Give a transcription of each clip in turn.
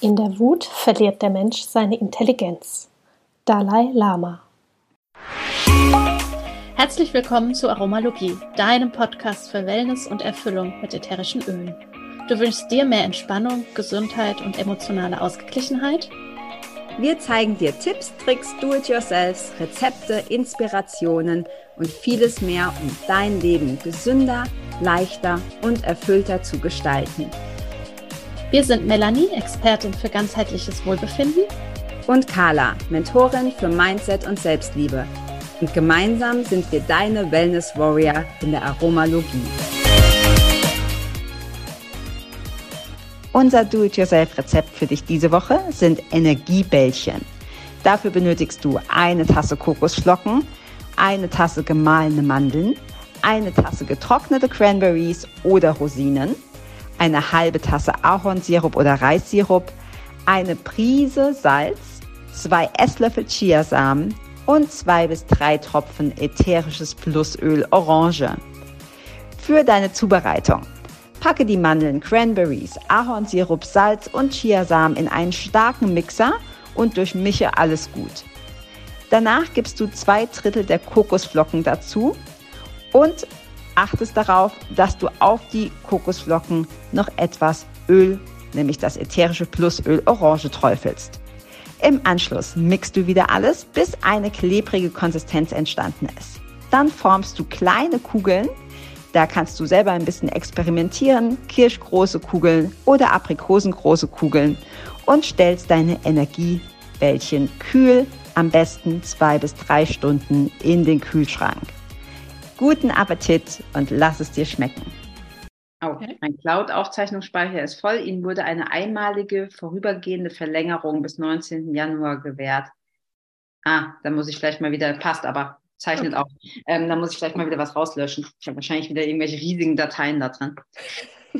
In der Wut verliert der Mensch seine Intelligenz. Dalai Lama. Herzlich willkommen zu Aromalogie, deinem Podcast für Wellness und Erfüllung mit ätherischen Ölen. Du wünschst dir mehr Entspannung, Gesundheit und emotionale Ausgeglichenheit? Wir zeigen dir Tipps, Tricks, Do-it-yourselfs, Rezepte, Inspirationen und vieles mehr, um dein Leben gesünder, leichter und erfüllter zu gestalten. Wir sind Melanie, Expertin für ganzheitliches Wohlbefinden. Und Carla, Mentorin für Mindset und Selbstliebe. Und gemeinsam sind wir deine Wellness Warrior in der Aromalogie. Unser Do-it-yourself-Rezept für dich diese Woche sind Energiebällchen. Dafür benötigst du eine Tasse Kokosflocken, eine Tasse gemahlene Mandeln, eine Tasse getrocknete Cranberries oder Rosinen, eine halbe Tasse Ahornsirup oder Reissirup, eine Prise Salz, zwei Esslöffel Chiasamen und zwei bis drei Tropfen ätherisches Plusöl Orange. Für deine Zubereitung. Packe die Mandeln, Cranberries, Ahornsirup, Salz und Chiasamen in einen starken Mixer und durchmische alles gut. Danach gibst du zwei Drittel der Kokosflocken dazu und achtest darauf, dass du auf die Kokosflocken noch etwas Öl, nämlich das ätherische Plusöl Orange träufelst. Im Anschluss mixt du wieder alles, bis eine klebrige Konsistenz entstanden ist. Dann formst du kleine Kugeln. Da kannst du selber ein bisschen experimentieren, kirschgroße Kugeln oder aprikosengroße Kugeln und stellst deine Energiebällchen kühl, am besten zwei bis drei Stunden in den Kühlschrank. Guten Appetit und lass es dir schmecken. Oh, mein Cloud-Aufzeichnungsspeicher ist voll. Ihnen wurde eine einmalige vorübergehende Verlängerung bis 19. Januar gewährt. Ah, da muss ich vielleicht mal wieder, passt aber, zeichnet okay. auch. Ähm, da muss ich vielleicht mal wieder was rauslöschen. Ich habe wahrscheinlich wieder irgendwelche riesigen Dateien da drin.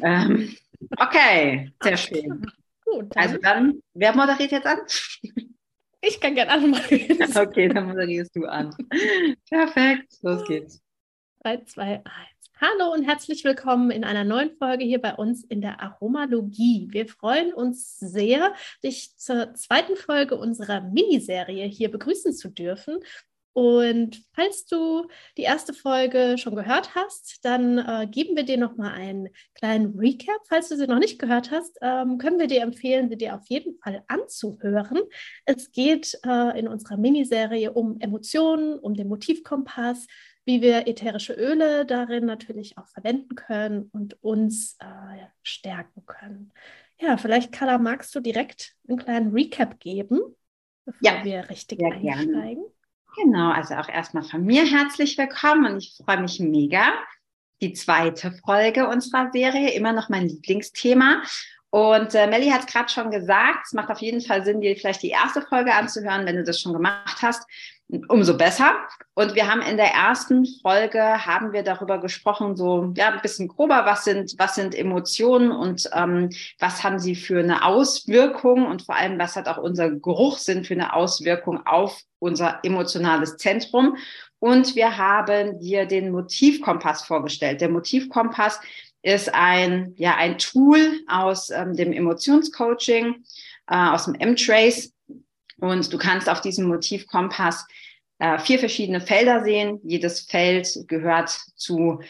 ähm, okay, sehr schön. Gut, dann. Also dann, wer moderiert jetzt an? Ich kann gerne anmoderieren. okay, dann moderierst du an. Perfekt, los geht's. 3, 2, 1. Hallo und herzlich willkommen in einer neuen Folge hier bei uns in der Aromalogie. Wir freuen uns sehr, dich zur zweiten Folge unserer Miniserie hier begrüßen zu dürfen. Und falls du die erste Folge schon gehört hast, dann äh, geben wir dir noch mal einen kleinen Recap. Falls du sie noch nicht gehört hast, ähm, können wir dir empfehlen, sie dir auf jeden Fall anzuhören. Es geht äh, in unserer Miniserie um Emotionen, um den Motivkompass, wie wir ätherische Öle darin natürlich auch verwenden können und uns äh, stärken können. Ja, vielleicht, Carla, magst du direkt einen kleinen Recap geben, bevor ja, wir richtig einsteigen? Gerne. Genau, also auch erstmal von mir herzlich willkommen und ich freue mich mega. Die zweite Folge unserer Serie, immer noch mein Lieblingsthema. Und äh, Melly hat es gerade schon gesagt, es macht auf jeden Fall Sinn, dir vielleicht die erste Folge anzuhören, wenn du das schon gemacht hast umso besser. Und wir haben in der ersten Folge haben wir darüber gesprochen, so ja ein bisschen grober, was sind was sind Emotionen und ähm, was haben sie für eine Auswirkung und vor allem was hat auch unser Geruchssinn für eine Auswirkung auf unser emotionales Zentrum. Und wir haben dir den Motivkompass vorgestellt. Der Motivkompass ist ein ja ein Tool aus ähm, dem Emotionscoaching, äh, aus dem M-Trace und du kannst auf diesem Motivkompass äh, vier verschiedene Felder sehen. Jedes Feld gehört zu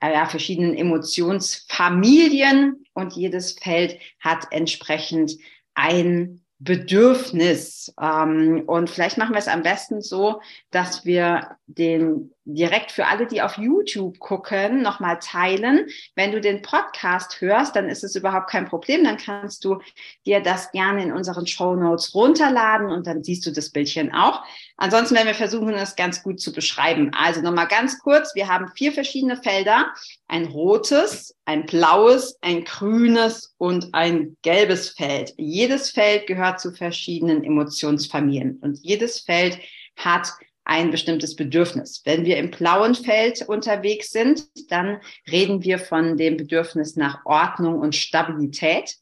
äh, ja, verschiedenen Emotionsfamilien und jedes Feld hat entsprechend ein Bedürfnis. Ähm, und vielleicht machen wir es am besten so, dass wir den direkt für alle, die auf YouTube gucken, nochmal teilen. Wenn du den Podcast hörst, dann ist es überhaupt kein Problem. Dann kannst du dir das gerne in unseren Show Notes runterladen und dann siehst du das Bildchen auch. Ansonsten werden wir versuchen, das ganz gut zu beschreiben. Also nochmal ganz kurz. Wir haben vier verschiedene Felder. Ein rotes, ein blaues, ein grünes und ein gelbes Feld. Jedes Feld gehört zu verschiedenen Emotionsfamilien und jedes Feld hat ein bestimmtes Bedürfnis. Wenn wir im blauen Feld unterwegs sind, dann reden wir von dem Bedürfnis nach Ordnung und Stabilität.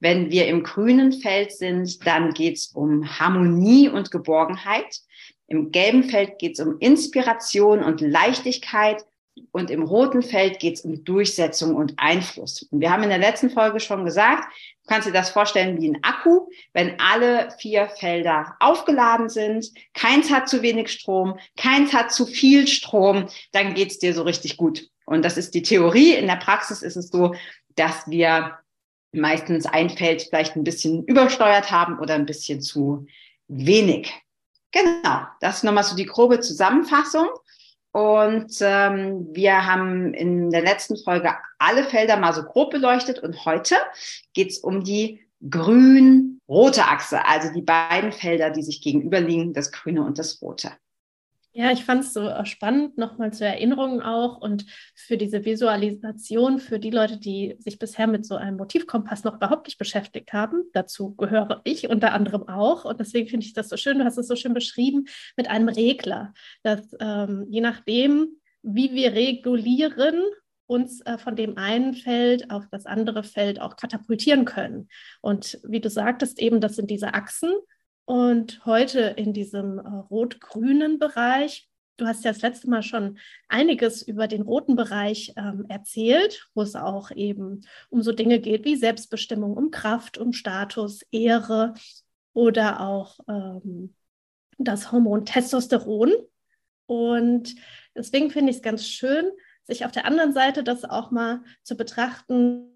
Wenn wir im grünen Feld sind, dann geht es um Harmonie und Geborgenheit. Im gelben Feld geht es um Inspiration und Leichtigkeit. Und im roten Feld geht es um Durchsetzung und Einfluss. Und wir haben in der letzten Folge schon gesagt, du kannst dir das vorstellen wie ein Akku. Wenn alle vier Felder aufgeladen sind, keins hat zu wenig Strom, keins hat zu viel Strom, dann geht's dir so richtig gut. Und das ist die Theorie. In der Praxis ist es so, dass wir meistens ein Feld vielleicht ein bisschen übersteuert haben oder ein bisschen zu wenig. Genau, das ist nochmal so die grobe Zusammenfassung. Und ähm, wir haben in der letzten Folge alle Felder mal so grob beleuchtet und heute geht's um die grün-rote Achse, also die beiden Felder, die sich gegenüberliegen, das grüne und das rote. Ja, ich fand es so äh, spannend, nochmal zur Erinnerung auch und für diese Visualisation, für die Leute, die sich bisher mit so einem Motivkompass noch überhaupt nicht beschäftigt haben. Dazu gehöre ich unter anderem auch. Und deswegen finde ich das so schön, du hast es so schön beschrieben, mit einem Regler, dass ähm, je nachdem, wie wir regulieren, uns äh, von dem einen Feld auf das andere Feld auch katapultieren können. Und wie du sagtest, eben, das sind diese Achsen und heute in diesem äh, rot-grünen Bereich, du hast ja das letzte Mal schon einiges über den roten Bereich ähm, erzählt, wo es auch eben um so Dinge geht wie Selbstbestimmung, um Kraft, um Status, Ehre oder auch ähm, das Hormon Testosteron. Und deswegen finde ich es ganz schön, sich auf der anderen Seite das auch mal zu betrachten,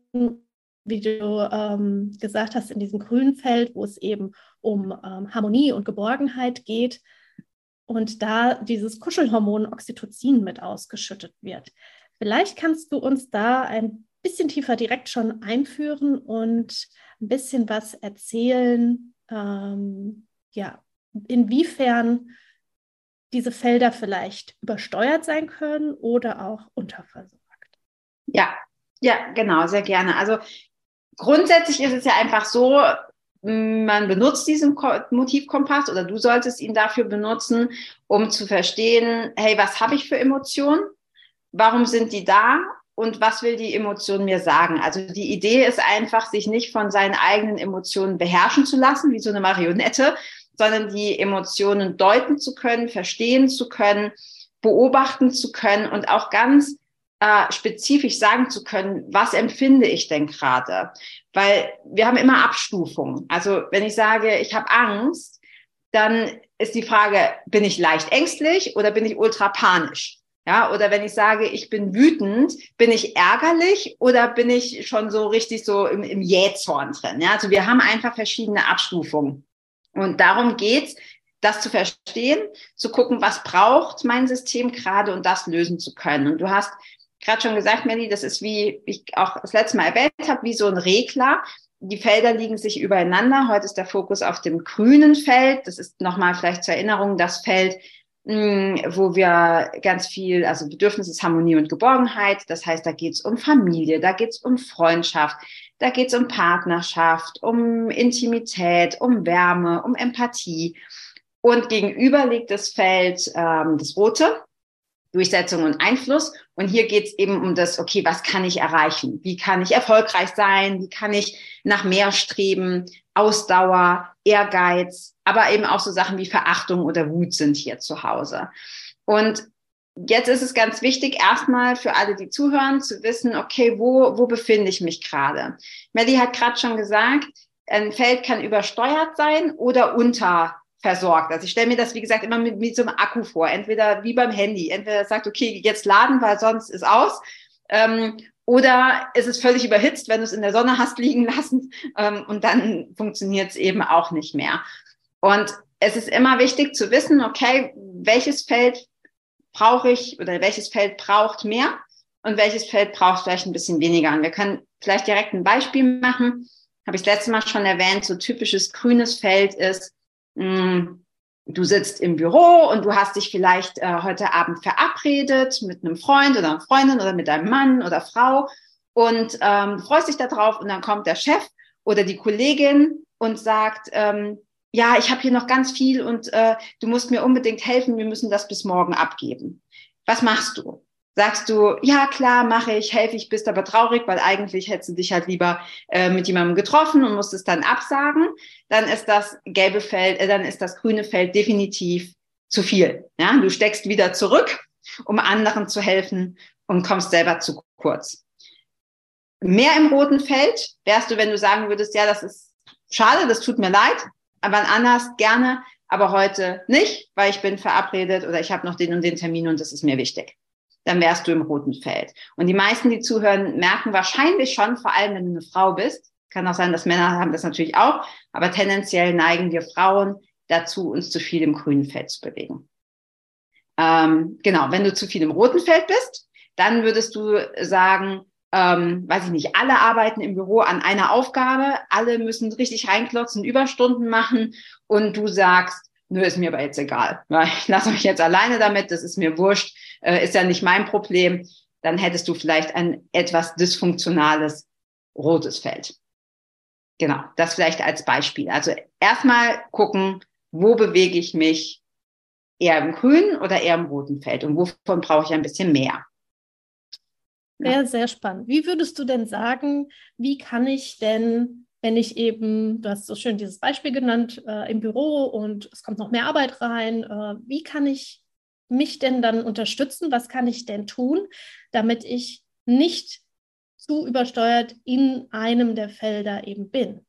wie du ähm, gesagt hast, in diesem grünen Feld, wo es eben um ähm, Harmonie und Geborgenheit geht und da dieses Kuschelhormon Oxytocin mit ausgeschüttet wird. Vielleicht kannst du uns da ein bisschen tiefer direkt schon einführen und ein bisschen was erzählen, ähm, ja, inwiefern diese Felder vielleicht übersteuert sein können oder auch unterversorgt. Ja, ja, genau, sehr gerne. Also grundsätzlich ist es ja einfach so, man benutzt diesen Motivkompass oder du solltest ihn dafür benutzen, um zu verstehen, hey, was habe ich für Emotionen? Warum sind die da? Und was will die Emotion mir sagen? Also die Idee ist einfach, sich nicht von seinen eigenen Emotionen beherrschen zu lassen, wie so eine Marionette, sondern die Emotionen deuten zu können, verstehen zu können, beobachten zu können und auch ganz äh, spezifisch sagen zu können, was empfinde ich denn gerade? Weil wir haben immer Abstufungen. Also wenn ich sage, ich habe Angst, dann ist die Frage, bin ich leicht ängstlich oder bin ich ultra panisch? Ja, oder wenn ich sage, ich bin wütend, bin ich ärgerlich oder bin ich schon so richtig so im, im Jähzorn drin? Ja, also wir haben einfach verschiedene Abstufungen. Und darum geht's, das zu verstehen, zu gucken, was braucht mein System gerade und das lösen zu können. Und du hast gerade schon gesagt, Melly, das ist wie ich auch das letzte Mal erwähnt habe, wie so ein Regler. Die Felder liegen sich übereinander. Heute ist der Fokus auf dem grünen Feld. Das ist nochmal vielleicht zur Erinnerung das Feld, hm, wo wir ganz viel, also Bedürfnis Harmonie und Geborgenheit. Das heißt, da geht es um Familie, da geht es um Freundschaft, da geht es um Partnerschaft, um Intimität, um Wärme, um Empathie. Und gegenüber liegt das Feld, ähm, das rote, Durchsetzung und Einfluss. Und hier geht es eben um das, okay, was kann ich erreichen? Wie kann ich erfolgreich sein? Wie kann ich nach mehr streben? Ausdauer, Ehrgeiz, aber eben auch so Sachen wie Verachtung oder Wut sind hier zu Hause. Und jetzt ist es ganz wichtig, erstmal für alle, die zuhören, zu wissen, okay, wo, wo befinde ich mich gerade? Melly hat gerade schon gesagt, ein Feld kann übersteuert sein oder unter versorgt. Also ich stelle mir das, wie gesagt, immer mit, mit so einem Akku vor. Entweder wie beim Handy. Entweder sagt, okay, jetzt laden, weil sonst ist aus. Ähm, oder es ist völlig überhitzt, wenn du es in der Sonne hast liegen lassen. Ähm, und dann funktioniert es eben auch nicht mehr. Und es ist immer wichtig zu wissen, okay, welches Feld brauche ich oder welches Feld braucht mehr und welches Feld braucht vielleicht ein bisschen weniger. Und wir können vielleicht direkt ein Beispiel machen. Habe ich das letzte Mal schon erwähnt, so typisches grünes Feld ist, hm, du sitzt im Büro und du hast dich vielleicht äh, heute Abend verabredet mit einem Freund oder einer Freundin oder mit deinem Mann oder Frau und ähm, freust dich darauf und dann kommt der Chef oder die Kollegin und sagt, ähm, ja, ich habe hier noch ganz viel und äh, du musst mir unbedingt helfen, wir müssen das bis morgen abgeben. Was machst du? Sagst du, ja klar, mache ich, helfe ich, bist aber traurig, weil eigentlich hättest du dich halt lieber äh, mit jemandem getroffen und musstest dann absagen, dann ist das gelbe Feld, äh, dann ist das grüne Feld definitiv zu viel. Ja, du steckst wieder zurück um anderen zu helfen und kommst selber zu kurz. Mehr im roten Feld wärst du, wenn du sagen würdest, ja, das ist schade, das tut mir leid, aber anders gerne, aber heute nicht, weil ich bin verabredet oder ich habe noch den und den Termin und das ist mir wichtig. Dann wärst du im roten Feld. Und die meisten, die zuhören, merken wahrscheinlich schon, vor allem wenn du eine Frau bist, kann auch sein, dass Männer haben das natürlich auch, aber tendenziell neigen wir Frauen dazu, uns zu viel im grünen Feld zu bewegen. Ähm, genau, wenn du zu viel im roten Feld bist, dann würdest du sagen, ähm, weiß ich nicht, alle arbeiten im Büro an einer Aufgabe, alle müssen richtig reinklotzen, Überstunden machen und du sagst, nö, ist mir aber jetzt egal. Ich lasse mich jetzt alleine damit, das ist mir wurscht, äh, ist ja nicht mein Problem. Dann hättest du vielleicht ein etwas dysfunktionales rotes Feld. Genau, das vielleicht als Beispiel. Also erstmal gucken, wo bewege ich mich eher im grünen oder eher im roten Feld und wovon brauche ich ein bisschen mehr. Sehr, sehr spannend. Wie würdest du denn sagen, wie kann ich denn, wenn ich eben, du hast so schön dieses Beispiel genannt, äh, im Büro und es kommt noch mehr Arbeit rein, äh, wie kann ich mich denn dann unterstützen? Was kann ich denn tun, damit ich nicht zu übersteuert in einem der Felder eben bin?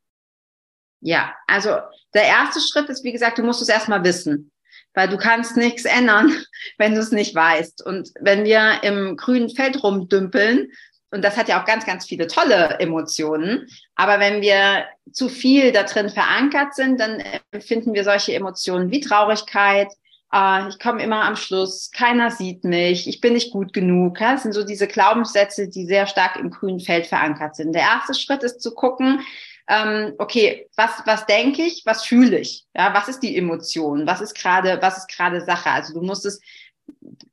Ja, also der erste Schritt ist, wie gesagt, du musst es erstmal wissen weil du kannst nichts ändern, wenn du es nicht weißt. Und wenn wir im grünen Feld rumdümpeln, und das hat ja auch ganz, ganz viele tolle Emotionen, aber wenn wir zu viel da drin verankert sind, dann empfinden wir solche Emotionen wie Traurigkeit, äh, ich komme immer am Schluss, keiner sieht mich, ich bin nicht gut genug. Ja? Das sind so diese Glaubenssätze, die sehr stark im grünen Feld verankert sind. Der erste Schritt ist zu gucken, ähm, okay, was, was denke ich, was fühle ich? Ja, was ist die Emotion? Was ist gerade, was ist gerade Sache? Also du musst es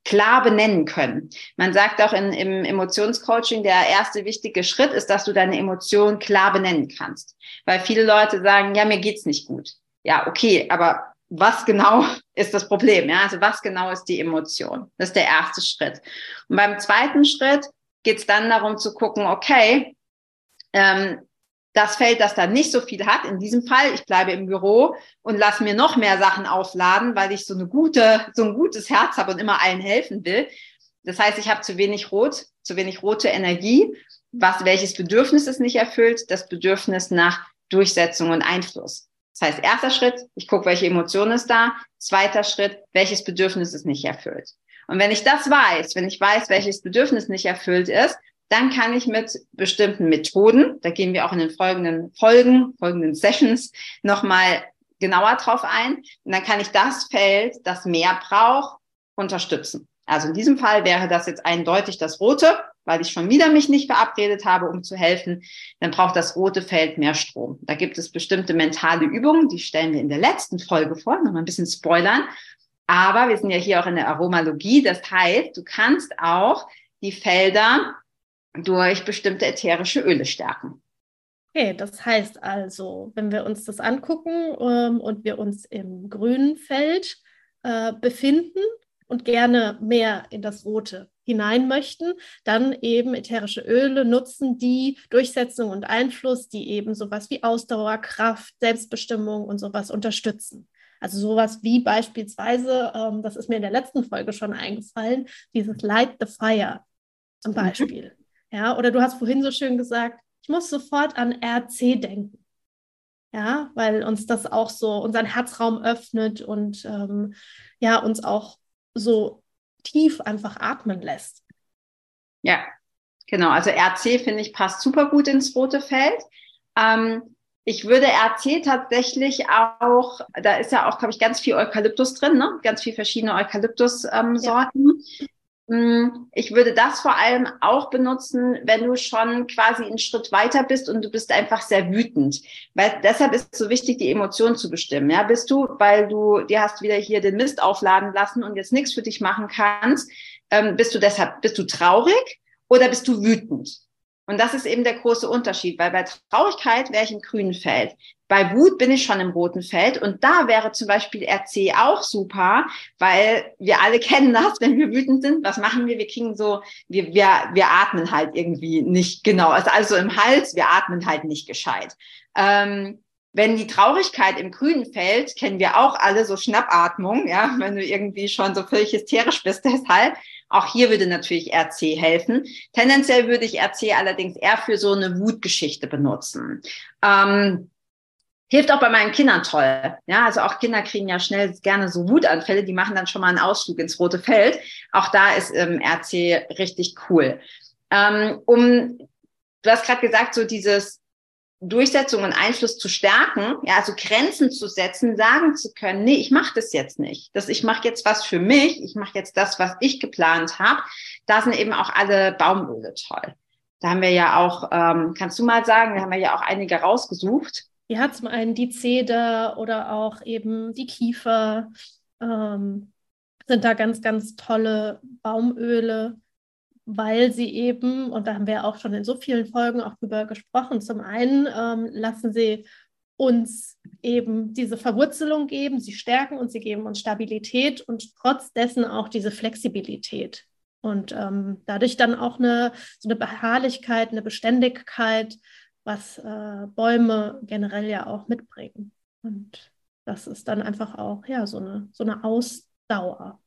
klar benennen können. Man sagt auch in, im Emotionscoaching, der erste wichtige Schritt ist, dass du deine Emotion klar benennen kannst. Weil viele Leute sagen, ja, mir geht's nicht gut. Ja, okay, aber was genau ist das Problem? Ja, also was genau ist die Emotion? Das ist der erste Schritt. Und beim zweiten Schritt geht es dann darum zu gucken, okay, ähm, das Feld, das da nicht so viel hat, in diesem Fall, ich bleibe im Büro und lasse mir noch mehr Sachen aufladen, weil ich so eine gute, so ein gutes Herz habe und immer allen helfen will. Das heißt, ich habe zu wenig Rot, zu wenig rote Energie. Was, welches Bedürfnis ist nicht erfüllt? Das Bedürfnis nach Durchsetzung und Einfluss. Das heißt, erster Schritt, ich gucke, welche Emotion ist da. Zweiter Schritt, welches Bedürfnis ist nicht erfüllt. Und wenn ich das weiß, wenn ich weiß, welches Bedürfnis nicht erfüllt ist, dann kann ich mit bestimmten Methoden, da gehen wir auch in den folgenden Folgen, folgenden Sessions nochmal genauer drauf ein. Und dann kann ich das Feld, das mehr braucht, unterstützen. Also in diesem Fall wäre das jetzt eindeutig das rote, weil ich schon wieder mich nicht verabredet habe, um zu helfen. Dann braucht das rote Feld mehr Strom. Da gibt es bestimmte mentale Übungen, die stellen wir in der letzten Folge vor, nochmal ein bisschen spoilern. Aber wir sind ja hier auch in der Aromalogie. Das heißt, du kannst auch die Felder durch bestimmte ätherische Öle stärken. Okay, das heißt also, wenn wir uns das angucken ähm, und wir uns im grünen Feld äh, befinden und gerne mehr in das Rote hinein möchten, dann eben ätherische Öle nutzen, die Durchsetzung und Einfluss, die eben sowas wie Ausdauer, Kraft, Selbstbestimmung und sowas unterstützen. Also sowas wie beispielsweise, ähm, das ist mir in der letzten Folge schon eingefallen, dieses Light the Fire zum mhm. Beispiel. Mhm. Ja, oder du hast vorhin so schön gesagt, ich muss sofort an RC denken. Ja, weil uns das auch so unseren Herzraum öffnet und ähm, ja, uns auch so tief einfach atmen lässt. Ja, genau. Also RC finde ich passt super gut ins rote Feld. Ähm, ich würde RC tatsächlich auch, da ist ja auch, glaube ich, ganz viel Eukalyptus drin, ne? ganz viel verschiedene Eukalyptus-Sorten. Ähm, Mm, ich würde das vor allem auch benutzen, wenn du schon quasi einen Schritt weiter bist und du bist einfach sehr wütend. Weil deshalb ist es so wichtig, die Emotionen zu bestimmen. Ja, bist du, weil du dir hast wieder hier den Mist aufladen lassen und jetzt nichts für dich machen kannst, ähm, bist du deshalb, bist du traurig oder bist du wütend? Und das ist eben der große Unterschied, weil bei Traurigkeit wäre ich im grünen Feld. Bei Wut bin ich schon im roten Feld und da wäre zum Beispiel RC auch super, weil wir alle kennen das, wenn wir wütend sind. Was machen wir? Wir kriegen so, wir, wir, wir atmen halt irgendwie nicht genau. Also, also im Hals, wir atmen halt nicht gescheit. Ähm, wenn die Traurigkeit im grünen Feld, kennen wir auch alle so Schnappatmung, ja, wenn du irgendwie schon so völlig hysterisch bist, deshalb. Auch hier würde natürlich RC helfen. Tendenziell würde ich RC allerdings eher für so eine Wutgeschichte benutzen. Ähm, Hilft auch bei meinen Kindern toll. Ja, also auch Kinder kriegen ja schnell gerne so Wutanfälle, die machen dann schon mal einen Ausflug ins rote Feld. Auch da ist ähm, RC richtig cool. Ähm, um, du hast gerade gesagt, so dieses Durchsetzung und Einfluss zu stärken, ja, also Grenzen zu setzen, sagen zu können, nee, ich mache das jetzt nicht. Das, ich mache jetzt was für mich, ich mache jetzt das, was ich geplant habe. Da sind eben auch alle Baumöle toll. Da haben wir ja auch, ähm, kannst du mal sagen, da haben wir ja auch einige rausgesucht. Ja, zum einen die Zeder oder auch eben die Kiefer ähm, sind da ganz, ganz tolle Baumöle weil sie eben, und da haben wir auch schon in so vielen Folgen auch drüber gesprochen, zum einen ähm, lassen sie uns eben diese Verwurzelung geben, sie stärken uns, sie geben uns Stabilität und trotz dessen auch diese Flexibilität. Und ähm, dadurch dann auch eine, so eine Beharrlichkeit, eine Beständigkeit, was äh, Bäume generell ja auch mitbringen. Und das ist dann einfach auch ja so eine, so eine Ausdauer.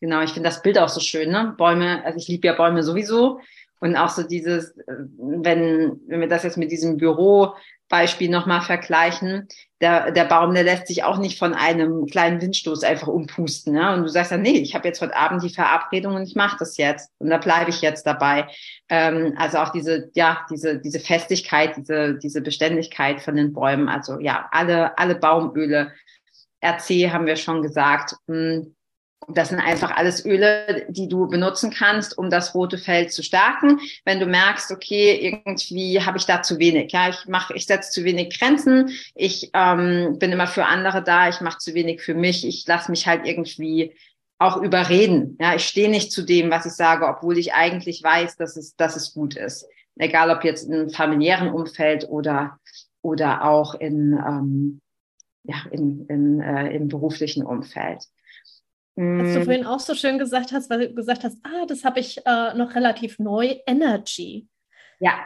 Genau, ich finde das Bild auch so schön, ne? Bäume, also ich liebe ja Bäume sowieso. Und auch so dieses, äh, wenn, wenn wir das jetzt mit diesem Bürobeispiel nochmal vergleichen, der, der Baum, der lässt sich auch nicht von einem kleinen Windstoß einfach umpusten. Ne? Und du sagst dann, nee, ich habe jetzt heute Abend die Verabredung und ich mache das jetzt. Und da bleibe ich jetzt dabei. Ähm, also auch diese, ja, diese, diese Festigkeit, diese, diese Beständigkeit von den Bäumen. Also ja, alle, alle Baumöle, RC haben wir schon gesagt. Mh, hm, das sind einfach alles Öle, die du benutzen kannst, um das rote Feld zu stärken. Wenn du merkst, okay, irgendwie habe ich da zu wenig, ja, ich mache, ich setze zu wenig Grenzen, ich ähm, bin immer für andere da, ich mache zu wenig für mich, ich lasse mich halt irgendwie auch überreden. Ja, ich stehe nicht zu dem, was ich sage, obwohl ich eigentlich weiß, dass es, dass es gut ist. Egal ob jetzt im familiären Umfeld oder oder auch in ähm, ja in, in äh, im beruflichen Umfeld. Was du mm. vorhin auch so schön gesagt hast, weil du gesagt hast, ah, das habe ich äh, noch relativ neu, Energy. Ja.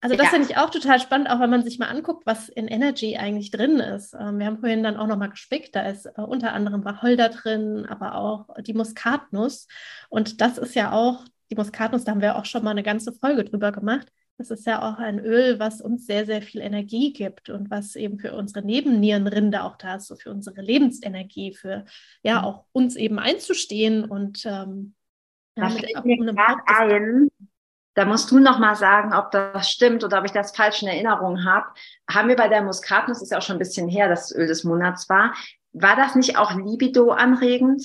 Also das ja. finde ich auch total spannend, auch wenn man sich mal anguckt, was in Energy eigentlich drin ist. Ähm, wir haben vorhin dann auch nochmal gespickt, da ist äh, unter anderem Wacholder drin, aber auch die Muskatnuss. Und das ist ja auch, die Muskatnuss, da haben wir auch schon mal eine ganze Folge drüber gemacht. Das ist ja auch ein Öl, was uns sehr, sehr viel Energie gibt und was eben für unsere Nebennierenrinde auch da ist, so für unsere Lebensenergie, für ja mhm. auch uns eben einzustehen und ähm, da mit ein, da musst du noch mal sagen, ob das stimmt oder ob ich das falsch in Erinnerung habe. Haben wir bei der Muskatnuss, ist ja auch schon ein bisschen her, dass das Öl des Monats war, war das nicht auch Libido anregend?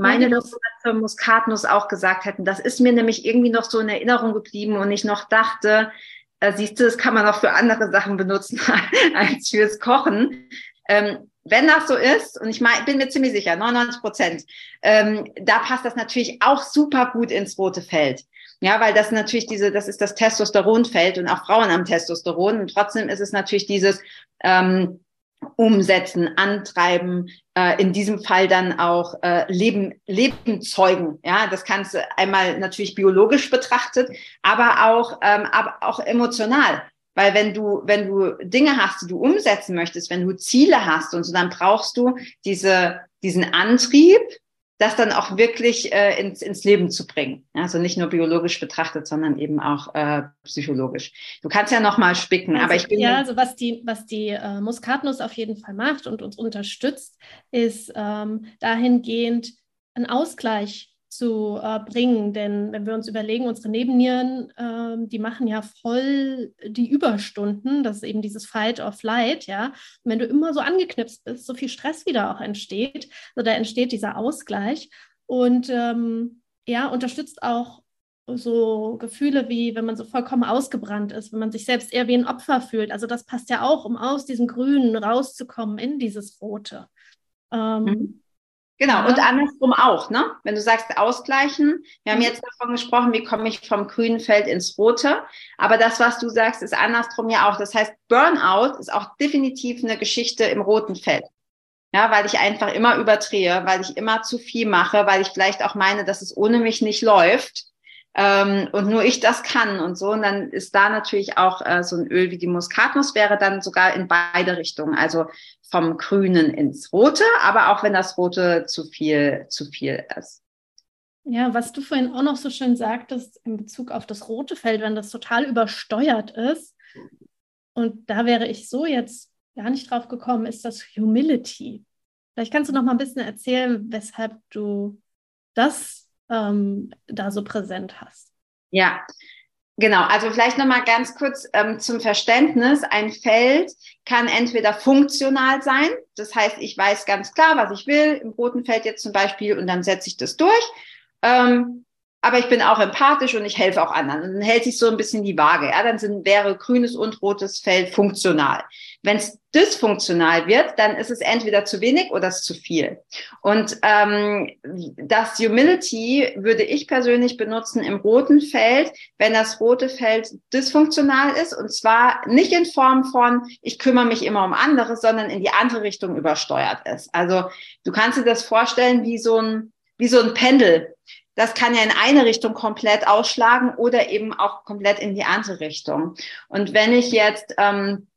Meine, dass wir Muskatnuss auch gesagt hätten. Das ist mir nämlich irgendwie noch so in Erinnerung geblieben und ich noch dachte, äh, siehst du, das kann man auch für andere Sachen benutzen als fürs Kochen. Ähm, wenn das so ist, und ich mein, bin mir ziemlich sicher, 99 Prozent, ähm, da passt das natürlich auch super gut ins rote Feld. Ja, weil das natürlich diese, das ist das Testosteronfeld und auch Frauen haben Testosteron und trotzdem ist es natürlich dieses, ähm, umsetzen, antreiben, äh, in diesem Fall dann auch äh, Leben, Leben zeugen. Ja, das kannst du einmal natürlich biologisch betrachtet, aber auch, ähm, aber auch emotional. Weil wenn du, wenn du Dinge hast, die du umsetzen möchtest, wenn du Ziele hast und so, dann brauchst du diese, diesen Antrieb, das dann auch wirklich äh, ins, ins Leben zu bringen. Also nicht nur biologisch betrachtet, sondern eben auch äh, psychologisch. Du kannst ja noch mal spicken, also, aber ich bin ja also was die was die äh, Muskatnuss auf jeden Fall macht und uns unterstützt, ist ähm, dahingehend ein Ausgleich zu äh, bringen. Denn wenn wir uns überlegen, unsere Nebennieren, äh, die machen ja voll die Überstunden. Das ist eben dieses Fight or Flight, ja. Und wenn du immer so angeknipst bist, so viel Stress wieder auch entsteht, also da entsteht dieser Ausgleich und ähm, ja, unterstützt auch so Gefühle wie, wenn man so vollkommen ausgebrannt ist, wenn man sich selbst eher wie ein Opfer fühlt. Also das passt ja auch, um aus diesem Grünen rauszukommen in dieses Rote. Ähm, mhm. Genau, und andersrum auch, ne? Wenn du sagst ausgleichen, wir haben mhm. jetzt davon gesprochen, wie komme ich vom grünen Feld ins rote, aber das, was du sagst, ist andersrum ja auch. Das heißt, Burnout ist auch definitiv eine Geschichte im roten Feld. Ja, weil ich einfach immer überdrehe, weil ich immer zu viel mache, weil ich vielleicht auch meine, dass es ohne mich nicht läuft. Ähm, und nur ich das kann und so. Und dann ist da natürlich auch äh, so ein Öl wie die Muskatnuss wäre dann sogar in beide Richtungen, also vom Grünen ins Rote, aber auch wenn das Rote zu viel zu viel ist. Ja, was du vorhin auch noch so schön sagtest in Bezug auf das rote Feld, wenn das total übersteuert ist, und da wäre ich so jetzt gar nicht drauf gekommen, ist das Humility. Vielleicht kannst du noch mal ein bisschen erzählen, weshalb du das ähm, da so präsent hast. Ja, Genau, also vielleicht nochmal ganz kurz ähm, zum Verständnis. Ein Feld kann entweder funktional sein, das heißt, ich weiß ganz klar, was ich will, im roten Feld jetzt zum Beispiel, und dann setze ich das durch. Ähm, aber ich bin auch empathisch und ich helfe auch anderen. Und dann hält sich so ein bisschen die Waage. Ja, dann sind, wäre grünes und rotes Feld funktional. Wenn es dysfunktional wird, dann ist es entweder zu wenig oder es zu viel. Und ähm, das Humility würde ich persönlich benutzen im roten Feld, wenn das rote Feld dysfunktional ist. Und zwar nicht in Form von, ich kümmere mich immer um andere, sondern in die andere Richtung übersteuert ist. Also du kannst dir das vorstellen wie so ein, wie so ein Pendel das kann ja in eine Richtung komplett ausschlagen oder eben auch komplett in die andere Richtung. Und wenn ich jetzt ähm,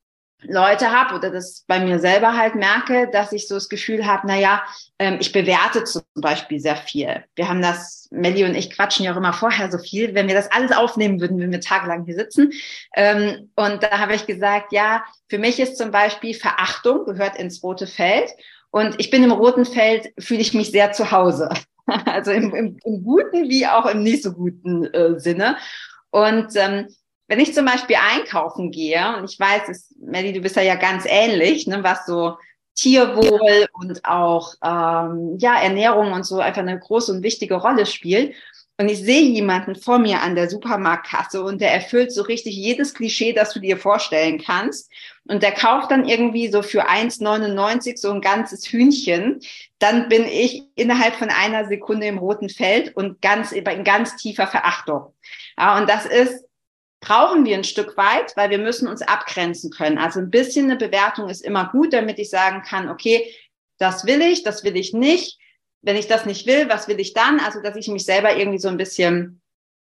Leute habe oder das bei mir selber halt merke, dass ich so das Gefühl habe, na ja, ähm, ich bewerte zum Beispiel sehr viel. Wir haben das, Melli und ich quatschen ja auch immer vorher so viel. Wenn wir das alles aufnehmen würden, würden wir tagelang hier sitzen. Ähm, und da habe ich gesagt, ja, für mich ist zum Beispiel Verachtung gehört ins rote Feld. Und ich bin im roten Feld, fühle ich mich sehr zu Hause. Also im, im, im guten wie auch im nicht so guten äh, Sinne. Und ähm, wenn ich zum Beispiel einkaufen gehe, und ich weiß, es, Melly, du bist ja, ja ganz ähnlich, ne, was so Tierwohl und auch ähm, ja, Ernährung und so einfach eine große und wichtige Rolle spielt und ich sehe jemanden vor mir an der Supermarktkasse und der erfüllt so richtig jedes Klischee, das du dir vorstellen kannst. Und der kauft dann irgendwie so für 1,99 so ein ganzes Hühnchen. Dann bin ich innerhalb von einer Sekunde im roten Feld und ganz, in ganz tiefer Verachtung. Ja, und das ist, brauchen wir ein Stück weit, weil wir müssen uns abgrenzen können. Also ein bisschen eine Bewertung ist immer gut, damit ich sagen kann, okay, das will ich, das will ich nicht wenn ich das nicht will, was will ich dann? Also, dass ich mich selber irgendwie so ein bisschen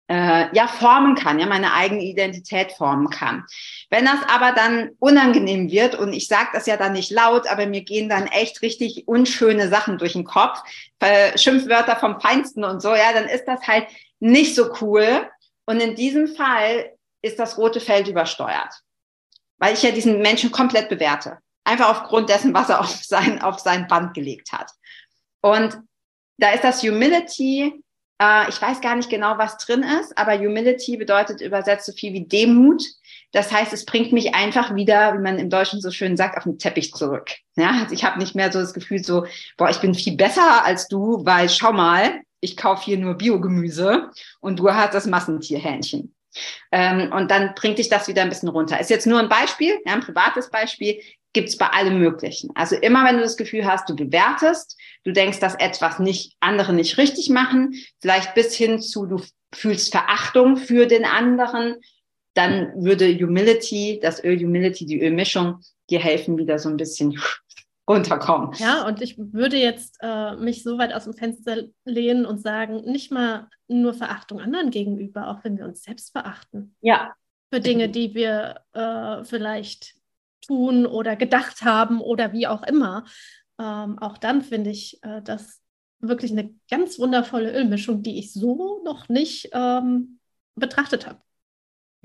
äh, ja formen kann, ja meine eigene Identität formen kann. Wenn das aber dann unangenehm wird und ich sage das ja dann nicht laut, aber mir gehen dann echt richtig unschöne Sachen durch den Kopf, äh, Schimpfwörter vom Feinsten und so, ja, dann ist das halt nicht so cool. Und in diesem Fall ist das rote Feld übersteuert, weil ich ja diesen Menschen komplett bewerte, einfach aufgrund dessen, was er auf sein auf sein Band gelegt hat. Und da ist das Humility, äh, ich weiß gar nicht genau, was drin ist, aber Humility bedeutet übersetzt so viel wie Demut. Das heißt, es bringt mich einfach wieder, wie man im Deutschen so schön sagt, auf den Teppich zurück. Ja, also ich habe nicht mehr so das Gefühl so, boah, ich bin viel besser als du, weil schau mal, ich kaufe hier nur Biogemüse und du hast das Massentierhähnchen. Ähm, und dann bringt dich das wieder ein bisschen runter. Ist jetzt nur ein Beispiel, ja, ein privates Beispiel gibt's bei allem Möglichen. Also immer, wenn du das Gefühl hast, du bewertest, du denkst, dass etwas nicht, andere nicht richtig machen, vielleicht bis hin zu, du fühlst Verachtung für den anderen, dann würde Humility, das Öl Humility, die Ölmischung, dir helfen, wieder so ein bisschen runterkommen. Ja, und ich würde jetzt äh, mich so weit aus dem Fenster lehnen und sagen, nicht mal nur Verachtung anderen gegenüber, auch wenn wir uns selbst verachten. Ja. Für Dinge, die wir äh, vielleicht tun oder gedacht haben oder wie auch immer. Ähm, auch dann finde ich äh, das wirklich eine ganz wundervolle Ölmischung, die ich so noch nicht ähm, betrachtet habe.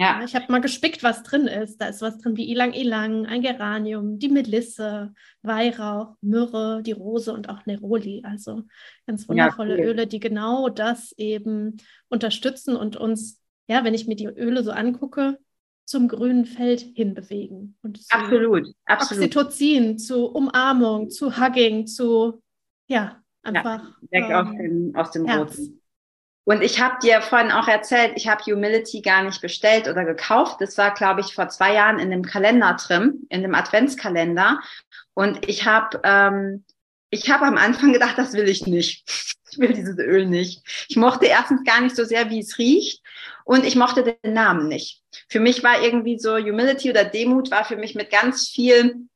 Ja. Ich habe mal gespickt, was drin ist. Da ist was drin wie Ilang Ilang, ein Geranium, die Melisse, Weihrauch, Myrrhe, die Rose und auch Neroli. Also ganz wundervolle ja, cool. Öle, die genau das eben unterstützen und uns, ja, wenn ich mir die Öle so angucke, zum grünen Feld hinbewegen. Und absolut, absolut. Oxytocin, zu Umarmung, zu Hugging, zu, ja, einfach. Ja, weg ähm, aus dem, aus dem Roten. Und ich habe dir vorhin auch erzählt, ich habe Humility gar nicht bestellt oder gekauft. Das war, glaube ich, vor zwei Jahren in dem Kalender drin, in dem Adventskalender. Und ich habe ähm, ich habe am Anfang gedacht, das will ich nicht. Ich will dieses Öl nicht. Ich mochte erstens gar nicht so sehr, wie es riecht. Und ich mochte den Namen nicht. Für mich war irgendwie so Humility oder Demut war für mich mit ganz viel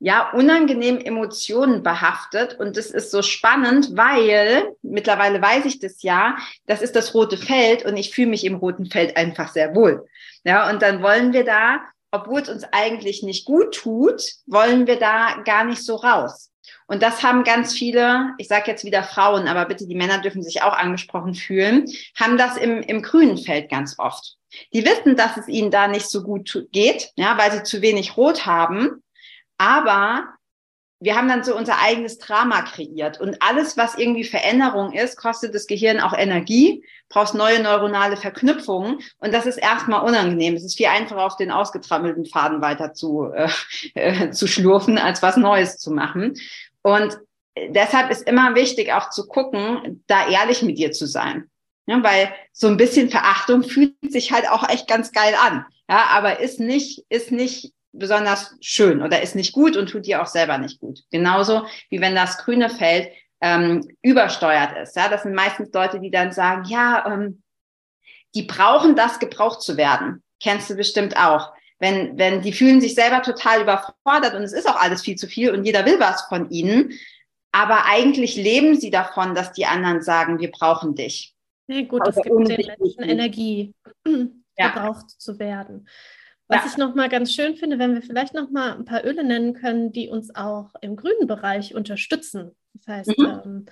ja, unangenehmen Emotionen behaftet. Und das ist so spannend, weil mittlerweile weiß ich das ja, das ist das rote Feld und ich fühle mich im roten Feld einfach sehr wohl. Ja, und dann wollen wir da, obwohl es uns eigentlich nicht gut tut, wollen wir da gar nicht so raus. Und das haben ganz viele, ich sage jetzt wieder Frauen, aber bitte die Männer dürfen sich auch angesprochen fühlen, haben das im, im grünen Feld ganz oft. Die wissen, dass es ihnen da nicht so gut geht, ja, weil sie zu wenig Rot haben aber wir haben dann so unser eigenes Drama kreiert. Und alles, was irgendwie Veränderung ist, kostet das Gehirn auch Energie, brauchst neue neuronale Verknüpfungen. Und das ist erstmal unangenehm. Es ist viel einfacher, auf den ausgetrammelten Faden weiter zu, äh, äh, zu schlurfen, als was Neues zu machen. Und deshalb ist immer wichtig, auch zu gucken, da ehrlich mit dir zu sein. Ja, weil so ein bisschen Verachtung fühlt sich halt auch echt ganz geil an. Ja, aber ist nicht, ist nicht besonders schön oder ist nicht gut und tut dir auch selber nicht gut. Genauso wie wenn das grüne Feld ähm, übersteuert ist. Ja, das sind meistens Leute, die dann sagen, ja, ähm, die brauchen das, gebraucht zu werden. Kennst du bestimmt auch. Wenn, wenn die fühlen sich selber total überfordert und es ist auch alles viel zu viel und jeder will was von ihnen, aber eigentlich leben sie davon, dass die anderen sagen, wir brauchen dich. Ja, gut, es gibt den Menschen Energie, ja. gebraucht zu werden. Was ja. ich nochmal ganz schön finde, wenn wir vielleicht nochmal ein paar Öle nennen können, die uns auch im grünen Bereich unterstützen. Das heißt, mhm. ähm,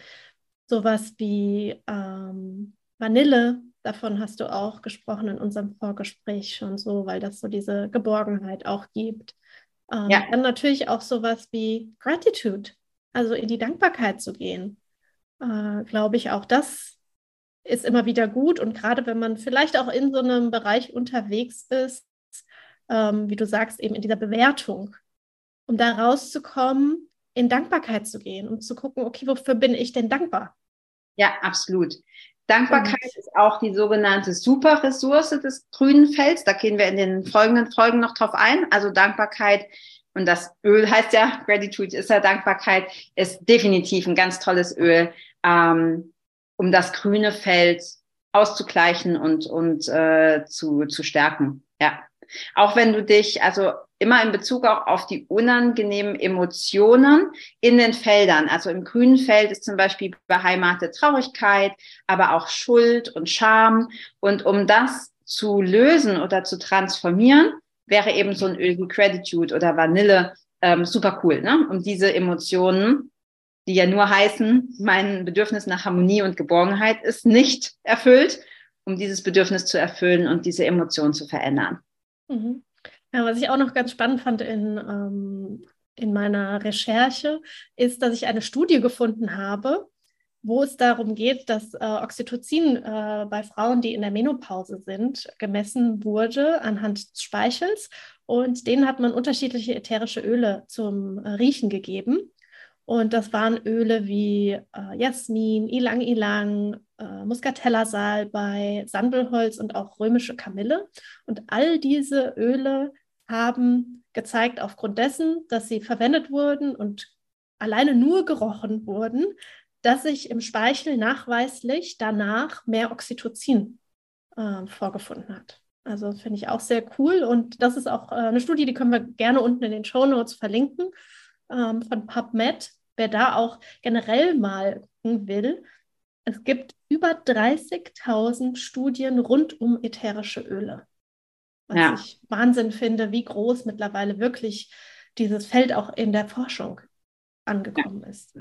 sowas wie ähm, Vanille, davon hast du auch gesprochen in unserem Vorgespräch schon so, weil das so diese Geborgenheit auch gibt. Ähm, ja. Dann natürlich auch sowas wie Gratitude, also in die Dankbarkeit zu gehen. Äh, Glaube ich, auch das ist immer wieder gut. Und gerade wenn man vielleicht auch in so einem Bereich unterwegs ist, ähm, wie du sagst, eben in dieser Bewertung, um da rauszukommen, in Dankbarkeit zu gehen und zu gucken, okay, wofür bin ich denn dankbar? Ja, absolut. Dankbarkeit und, ist auch die sogenannte Superressource des grünen Felds. Da gehen wir in den folgenden Folgen noch drauf ein. Also Dankbarkeit und das Öl heißt ja, Gratitude ist ja Dankbarkeit, ist definitiv ein ganz tolles Öl, ähm, um das grüne Feld auszugleichen und, und äh, zu, zu stärken. Ja. Auch wenn du dich, also immer in Bezug auch auf die unangenehmen Emotionen in den Feldern. Also im grünen Feld ist zum Beispiel beheimatete Traurigkeit, aber auch Schuld und Scham. Und um das zu lösen oder zu transformieren, wäre eben so ein Öl wie Gratitude oder Vanille ähm, super cool, ne? um diese Emotionen, die ja nur heißen, mein Bedürfnis nach Harmonie und Geborgenheit ist nicht erfüllt, um dieses Bedürfnis zu erfüllen und diese Emotion zu verändern. Mhm. Ja, was ich auch noch ganz spannend fand in, ähm, in meiner Recherche, ist, dass ich eine Studie gefunden habe, wo es darum geht, dass äh, Oxytocin äh, bei Frauen, die in der Menopause sind, gemessen wurde anhand des Speichels. Und denen hat man unterschiedliche ätherische Öle zum äh, Riechen gegeben. Und das waren Öle wie äh, Jasmin, Ilang Ilang, äh, Muscatella Salbei, Sandelholz und auch römische Kamille. Und all diese Öle haben gezeigt, aufgrund dessen, dass sie verwendet wurden und alleine nur gerochen wurden, dass sich im Speichel nachweislich danach mehr Oxytocin äh, vorgefunden hat. Also finde ich auch sehr cool. Und das ist auch äh, eine Studie, die können wir gerne unten in den Show Notes verlinken ähm, von PubMed wer da auch generell mal gucken will, es gibt über 30.000 Studien rund um ätherische Öle. Was ja. ich Wahnsinn finde, wie groß mittlerweile wirklich dieses Feld auch in der Forschung angekommen ja. ist.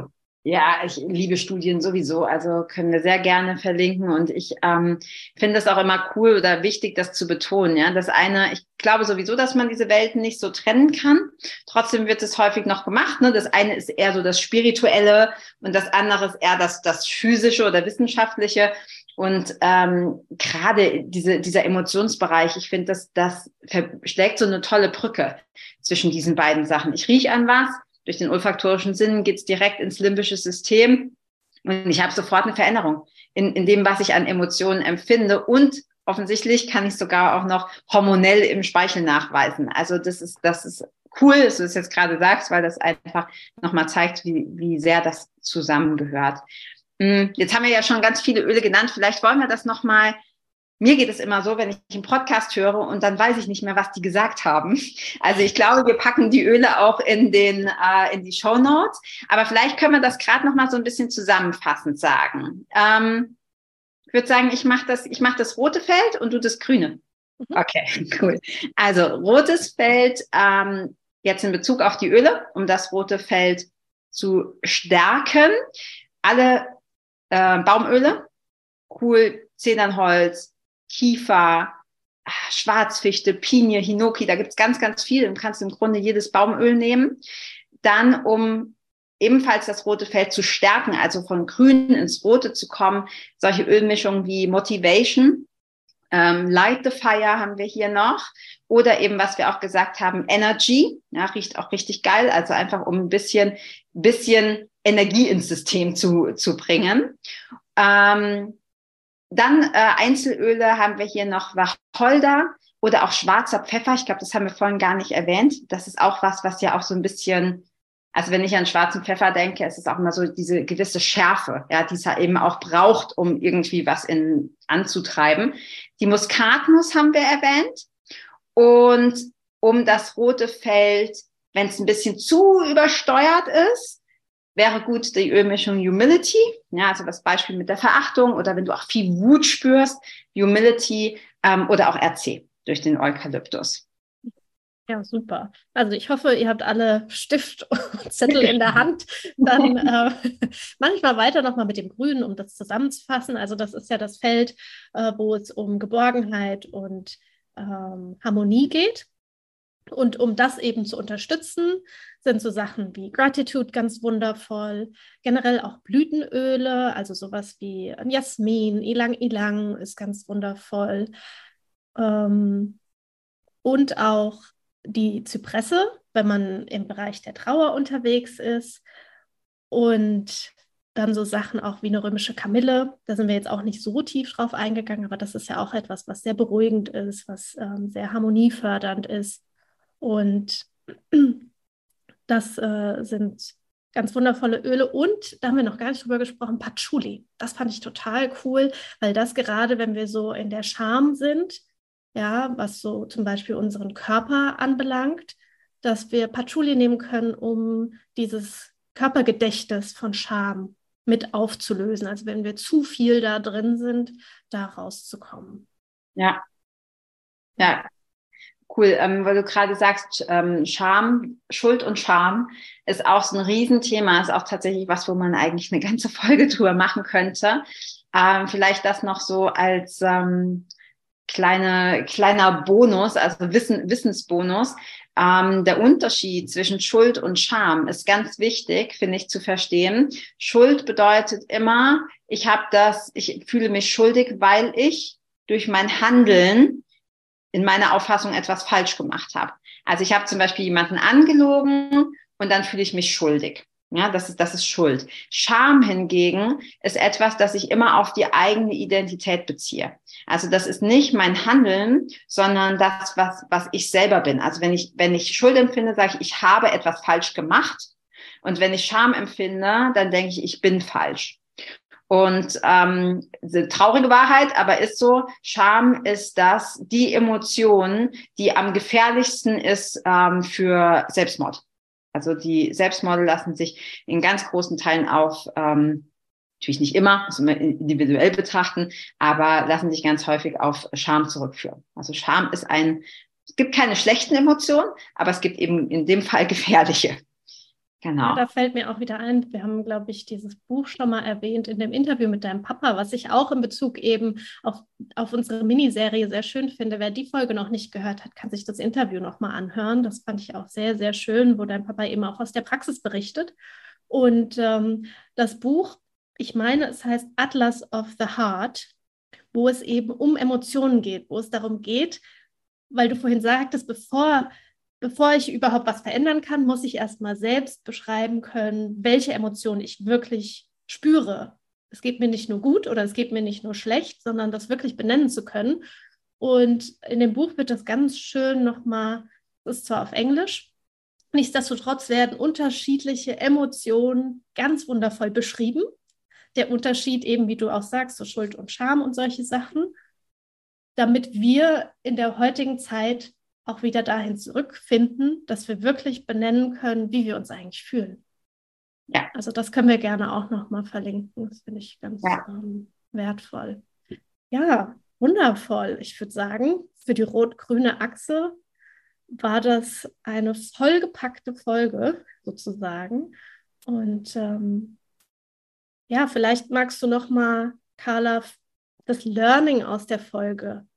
Ja, ich liebe Studien sowieso, also können wir sehr gerne verlinken und ich ähm, finde es auch immer cool oder wichtig, das zu betonen. Ja, das eine, ich glaube sowieso, dass man diese Welten nicht so trennen kann. Trotzdem wird es häufig noch gemacht. Ne? Das eine ist eher so das Spirituelle und das andere ist eher das das physische oder wissenschaftliche. Und ähm, gerade diese, dieser Emotionsbereich, ich finde, dass das schlägt so eine tolle Brücke zwischen diesen beiden Sachen. Ich rieche an was, durch den olfaktorischen Sinn geht es direkt ins limbische System und ich habe sofort eine Veränderung in, in dem, was ich an Emotionen empfinde und offensichtlich kann ich sogar auch noch hormonell im Speichel nachweisen. Also das ist, das ist cool, dass du es jetzt gerade sagst, weil das einfach nochmal zeigt, wie, wie sehr das zusammengehört. Hm, jetzt haben wir ja schon ganz viele Öle genannt. Vielleicht wollen wir das nochmal mir geht es immer so, wenn ich einen Podcast höre und dann weiß ich nicht mehr, was die gesagt haben. Also ich glaube, wir packen die Öle auch in den äh, in die Show Notes. Aber vielleicht können wir das gerade noch mal so ein bisschen zusammenfassend sagen. Ähm, ich würde sagen, ich mache das, ich mache das rote Feld und du das grüne. Mhm. Okay, cool. Also rotes Feld ähm, jetzt in Bezug auf die Öle, um das rote Feld zu stärken. Alle äh, Baumöle, cool, Zedernholz, Kiefer, ah, Schwarzfichte, Pinie, Hinoki, da gibt's ganz, ganz viel. Du kannst im Grunde jedes Baumöl nehmen. Dann, um ebenfalls das rote Feld zu stärken, also von grün ins rote zu kommen, solche Ölmischungen wie Motivation, ähm, Light the Fire haben wir hier noch. Oder eben, was wir auch gesagt haben, Energy. Ja, riecht auch richtig geil. Also einfach, um ein bisschen, bisschen Energie ins System zu, zu bringen. Ähm, dann äh, Einzelöle haben wir hier noch Wacholder oder auch schwarzer Pfeffer. Ich glaube, das haben wir vorhin gar nicht erwähnt. Das ist auch was, was ja auch so ein bisschen, also wenn ich an schwarzen Pfeffer denke, ist es auch immer so diese gewisse Schärfe, ja, die es ja eben auch braucht, um irgendwie was in, anzutreiben. Die Muskatnuss haben wir erwähnt. Und um das rote Feld, wenn es ein bisschen zu übersteuert ist, wäre gut die Ölmischung Humility, ja, also das Beispiel mit der Verachtung oder wenn du auch viel Wut spürst, Humility ähm, oder auch RC durch den Eukalyptus. Ja, super. Also ich hoffe, ihr habt alle Stift und Zettel in der Hand. Dann äh, mache ich mal weiter nochmal mit dem Grünen, um das zusammenzufassen. Also das ist ja das Feld, äh, wo es um Geborgenheit und ähm, Harmonie geht. Und um das eben zu unterstützen, sind so Sachen wie Gratitude ganz wundervoll, generell auch Blütenöle, also sowas wie Jasmin, Ilang Ilang ist ganz wundervoll. Ähm, und auch die Zypresse, wenn man im Bereich der Trauer unterwegs ist. Und dann so Sachen auch wie eine römische Kamille. Da sind wir jetzt auch nicht so tief drauf eingegangen, aber das ist ja auch etwas, was sehr beruhigend ist, was ähm, sehr harmoniefördernd ist. Und das äh, sind ganz wundervolle Öle. Und da haben wir noch gar nicht drüber gesprochen, Patchouli. Das fand ich total cool, weil das gerade, wenn wir so in der Scham sind, ja, was so zum Beispiel unseren Körper anbelangt, dass wir Patchouli nehmen können, um dieses Körpergedächtnis von Scham mit aufzulösen. Also wenn wir zu viel da drin sind, da rauszukommen. Ja. Ja, Cool, ähm, weil du gerade sagst, ähm, Scham, Schuld und Scham ist auch so ein Riesenthema, ist auch tatsächlich was, wo man eigentlich eine ganze Folge drüber machen könnte. Ähm, vielleicht das noch so als ähm, kleine, kleiner Bonus, also Wissen, Wissensbonus. Ähm, der Unterschied zwischen Schuld und Scham ist ganz wichtig, finde ich, zu verstehen. Schuld bedeutet immer, ich habe das, ich fühle mich schuldig, weil ich durch mein Handeln in meiner Auffassung etwas falsch gemacht habe. Also ich habe zum Beispiel jemanden angelogen und dann fühle ich mich schuldig. Ja, das ist, das ist Schuld. Scham hingegen ist etwas, das ich immer auf die eigene Identität beziehe. Also das ist nicht mein Handeln, sondern das, was, was ich selber bin. Also wenn ich, wenn ich Schuld empfinde, sage ich, ich habe etwas falsch gemacht. Und wenn ich Scham empfinde, dann denke ich, ich bin falsch. Und ähm, traurige Wahrheit, aber ist so, Scham ist das die Emotion, die am gefährlichsten ist ähm, für Selbstmord. Also die Selbstmorde lassen sich in ganz großen Teilen auf, ähm, natürlich nicht immer, man individuell betrachten, aber lassen sich ganz häufig auf Scham zurückführen. Also Scham ist ein, es gibt keine schlechten Emotionen, aber es gibt eben in dem Fall gefährliche. Genau. Ja, da fällt mir auch wieder ein, wir haben, glaube ich, dieses Buch schon mal erwähnt in dem Interview mit deinem Papa, was ich auch in Bezug eben auf, auf unsere Miniserie sehr schön finde. Wer die Folge noch nicht gehört hat, kann sich das Interview nochmal anhören. Das fand ich auch sehr, sehr schön, wo dein Papa eben auch aus der Praxis berichtet. Und ähm, das Buch, ich meine, es heißt Atlas of the Heart, wo es eben um Emotionen geht, wo es darum geht, weil du vorhin sagtest, bevor bevor ich überhaupt was verändern kann, muss ich erstmal selbst beschreiben können, welche Emotionen ich wirklich spüre. Es geht mir nicht nur gut oder es geht mir nicht nur schlecht, sondern das wirklich benennen zu können. Und in dem Buch wird das ganz schön nochmal, das ist zwar auf Englisch, nichtsdestotrotz werden unterschiedliche Emotionen ganz wundervoll beschrieben. Der Unterschied eben, wie du auch sagst, so Schuld und Scham und solche Sachen. damit wir in der heutigen Zeit auch wieder dahin zurückfinden, dass wir wirklich benennen können, wie wir uns eigentlich fühlen. Ja. Also das können wir gerne auch nochmal verlinken. Das finde ich ganz ja. ähm, wertvoll. Ja, wundervoll. Ich würde sagen, für die rot-grüne Achse war das eine vollgepackte Folge sozusagen. Und ähm, ja, vielleicht magst du noch mal, Carla, das Learning aus der Folge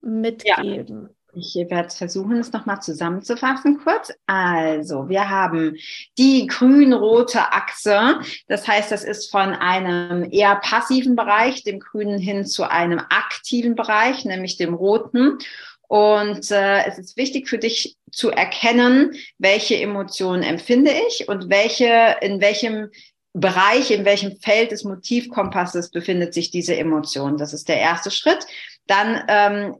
mitgeben. Ja. Ich werde versuchen, es nochmal zusammenzufassen kurz. Also, wir haben die grün-rote Achse. Das heißt, das ist von einem eher passiven Bereich, dem grünen, hin zu einem aktiven Bereich, nämlich dem roten. Und äh, es ist wichtig für dich zu erkennen, welche Emotionen empfinde ich und welche, in welchem Bereich, in welchem Feld des Motivkompasses befindet sich diese Emotion. Das ist der erste Schritt. Dann ähm,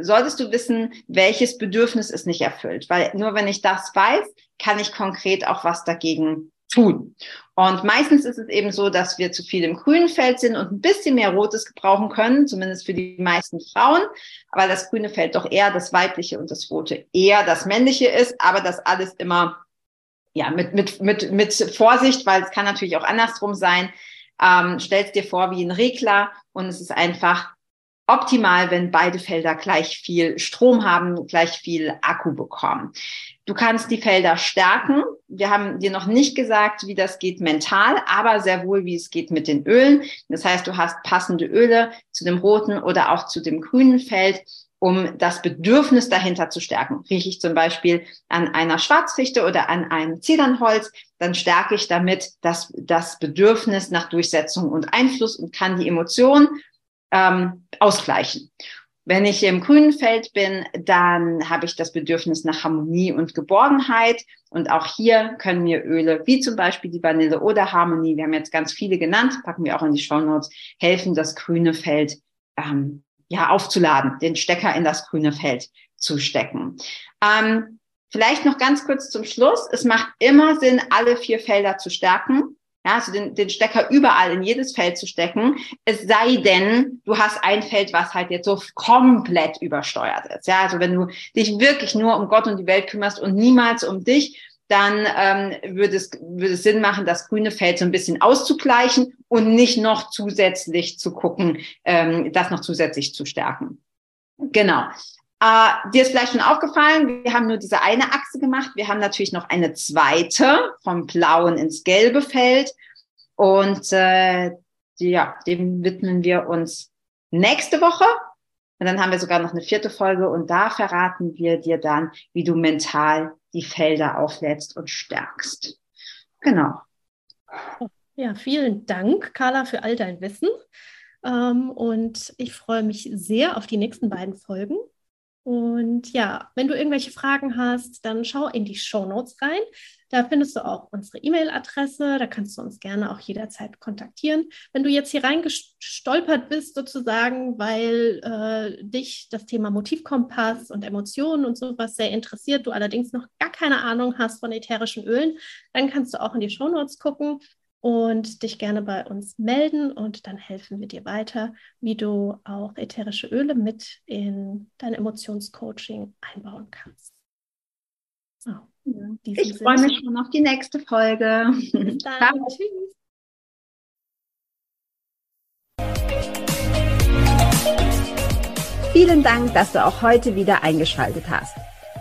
solltest du wissen, welches Bedürfnis ist nicht erfüllt. Weil nur wenn ich das weiß, kann ich konkret auch was dagegen tun. Und meistens ist es eben so, dass wir zu viel im grünen Feld sind und ein bisschen mehr Rotes gebrauchen können, zumindest für die meisten Frauen, weil das grüne Feld doch eher das weibliche und das rote eher das männliche ist, aber das alles immer ja mit mit mit mit Vorsicht, weil es kann natürlich auch andersrum sein. Ähm, stellst dir vor wie ein Regler und es ist einfach optimal, wenn beide Felder gleich viel Strom haben, gleich viel Akku bekommen. Du kannst die Felder stärken. Wir haben dir noch nicht gesagt, wie das geht mental, aber sehr wohl, wie es geht mit den Ölen. Das heißt, du hast passende Öle zu dem roten oder auch zu dem grünen Feld, um das Bedürfnis dahinter zu stärken. Rieche ich zum Beispiel an einer Schwarzfichte oder an einem Zedernholz, dann stärke ich damit das, das Bedürfnis nach Durchsetzung und Einfluss und kann die Emotion ähm, ausgleichen. Wenn ich im grünen Feld bin, dann habe ich das Bedürfnis nach Harmonie und Geborgenheit. Und auch hier können mir Öle, wie zum Beispiel die Vanille oder Harmonie, wir haben jetzt ganz viele genannt, packen wir auch in die Show Notes, helfen, das grüne Feld ähm, ja aufzuladen, den Stecker in das grüne Feld zu stecken. Ähm, vielleicht noch ganz kurz zum Schluss. Es macht immer Sinn, alle vier Felder zu stärken ja, also den, den Stecker überall in jedes Feld zu stecken, es sei denn, du hast ein Feld, was halt jetzt so komplett übersteuert ist. Ja, also wenn du dich wirklich nur um Gott und die Welt kümmerst und niemals um dich, dann ähm, würde, es, würde es Sinn machen, das grüne Feld so ein bisschen auszugleichen und nicht noch zusätzlich zu gucken, ähm, das noch zusätzlich zu stärken. Genau. Äh, dir ist vielleicht schon aufgefallen, wir haben nur diese eine Achse gemacht. Wir haben natürlich noch eine zweite vom blauen ins gelbe Feld. Und äh, ja, dem widmen wir uns nächste Woche. Und dann haben wir sogar noch eine vierte Folge und da verraten wir dir dann, wie du mental die Felder auflädst und stärkst. Genau. Ja, vielen Dank, Carla, für all dein Wissen. Ähm, und ich freue mich sehr auf die nächsten beiden Folgen. Und ja, wenn du irgendwelche Fragen hast, dann schau in die Show Notes rein. Da findest du auch unsere E-Mail-Adresse. Da kannst du uns gerne auch jederzeit kontaktieren. Wenn du jetzt hier reingestolpert bist, sozusagen, weil äh, dich das Thema Motivkompass und Emotionen und sowas sehr interessiert, du allerdings noch gar keine Ahnung hast von ätherischen Ölen, dann kannst du auch in die Show Notes gucken und dich gerne bei uns melden und dann helfen wir dir weiter, wie du auch ätherische Öle mit in dein Emotionscoaching einbauen kannst. So, ich freue mich schon auf die nächste Folge. Bis dann. Tschüss. Vielen Dank, dass du auch heute wieder eingeschaltet hast.